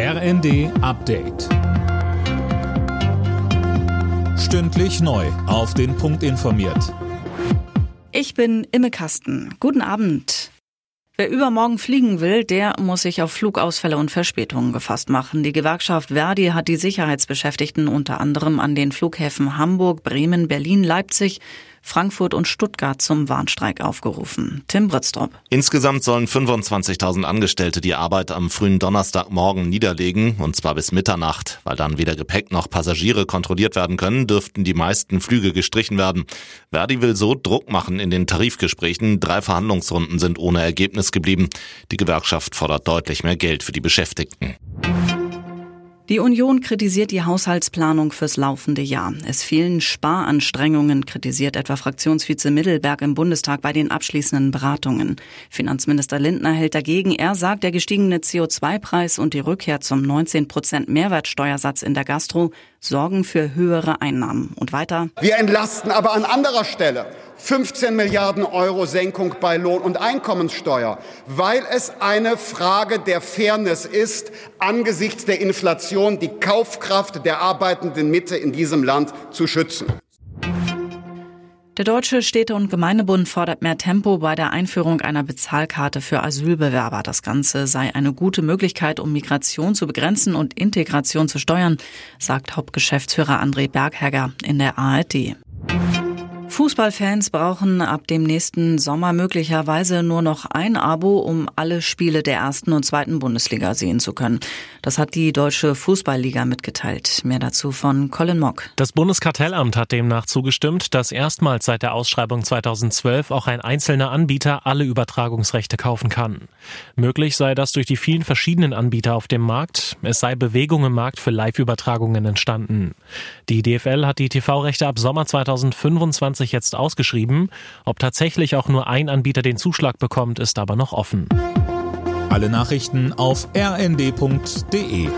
RND Update. Stündlich neu. Auf den Punkt informiert. Ich bin Imme Kasten. Guten Abend. Wer übermorgen fliegen will, der muss sich auf Flugausfälle und Verspätungen gefasst machen. Die Gewerkschaft Verdi hat die Sicherheitsbeschäftigten unter anderem an den Flughäfen Hamburg, Bremen, Berlin, Leipzig, Frankfurt und Stuttgart zum Warnstreik aufgerufen. Tim Britztrup. Insgesamt sollen 25.000 Angestellte die Arbeit am frühen Donnerstagmorgen niederlegen, und zwar bis Mitternacht. Weil dann weder Gepäck noch Passagiere kontrolliert werden können, dürften die meisten Flüge gestrichen werden. Verdi will so Druck machen in den Tarifgesprächen. Drei Verhandlungsrunden sind ohne Ergebnis geblieben. Die Gewerkschaft fordert deutlich mehr Geld für die Beschäftigten. Die Union kritisiert die Haushaltsplanung fürs laufende Jahr. Es fehlen Sparanstrengungen, kritisiert etwa Fraktionsvize Mittelberg im Bundestag bei den abschließenden Beratungen. Finanzminister Lindner hält dagegen. Er sagt, der gestiegene CO2-Preis und die Rückkehr zum 19 Prozent Mehrwertsteuersatz in der Gastro sorgen für höhere Einnahmen. Und weiter. Wir entlasten aber an anderer Stelle. 15 Milliarden Euro Senkung bei Lohn- und Einkommenssteuer, weil es eine Frage der Fairness ist, angesichts der Inflation die Kaufkraft der arbeitenden Mitte in diesem Land zu schützen. Der Deutsche Städte- und Gemeindebund fordert mehr Tempo bei der Einführung einer Bezahlkarte für Asylbewerber. Das Ganze sei eine gute Möglichkeit, um Migration zu begrenzen und Integration zu steuern, sagt Hauptgeschäftsführer André Berghegger in der ARD. Fußballfans brauchen ab dem nächsten Sommer möglicherweise nur noch ein Abo, um alle Spiele der ersten und zweiten Bundesliga sehen zu können. Das hat die Deutsche Fußballliga mitgeteilt. Mehr dazu von Colin Mock. Das Bundeskartellamt hat demnach zugestimmt, dass erstmals seit der Ausschreibung 2012 auch ein einzelner Anbieter alle Übertragungsrechte kaufen kann. Möglich sei das durch die vielen verschiedenen Anbieter auf dem Markt. Es sei Bewegung im Markt für Live-Übertragungen entstanden. Die DFL hat die TV-Rechte ab Sommer 2025 2020 jetzt ausgeschrieben. Ob tatsächlich auch nur ein Anbieter den Zuschlag bekommt, ist aber noch offen. Alle Nachrichten auf rnd.de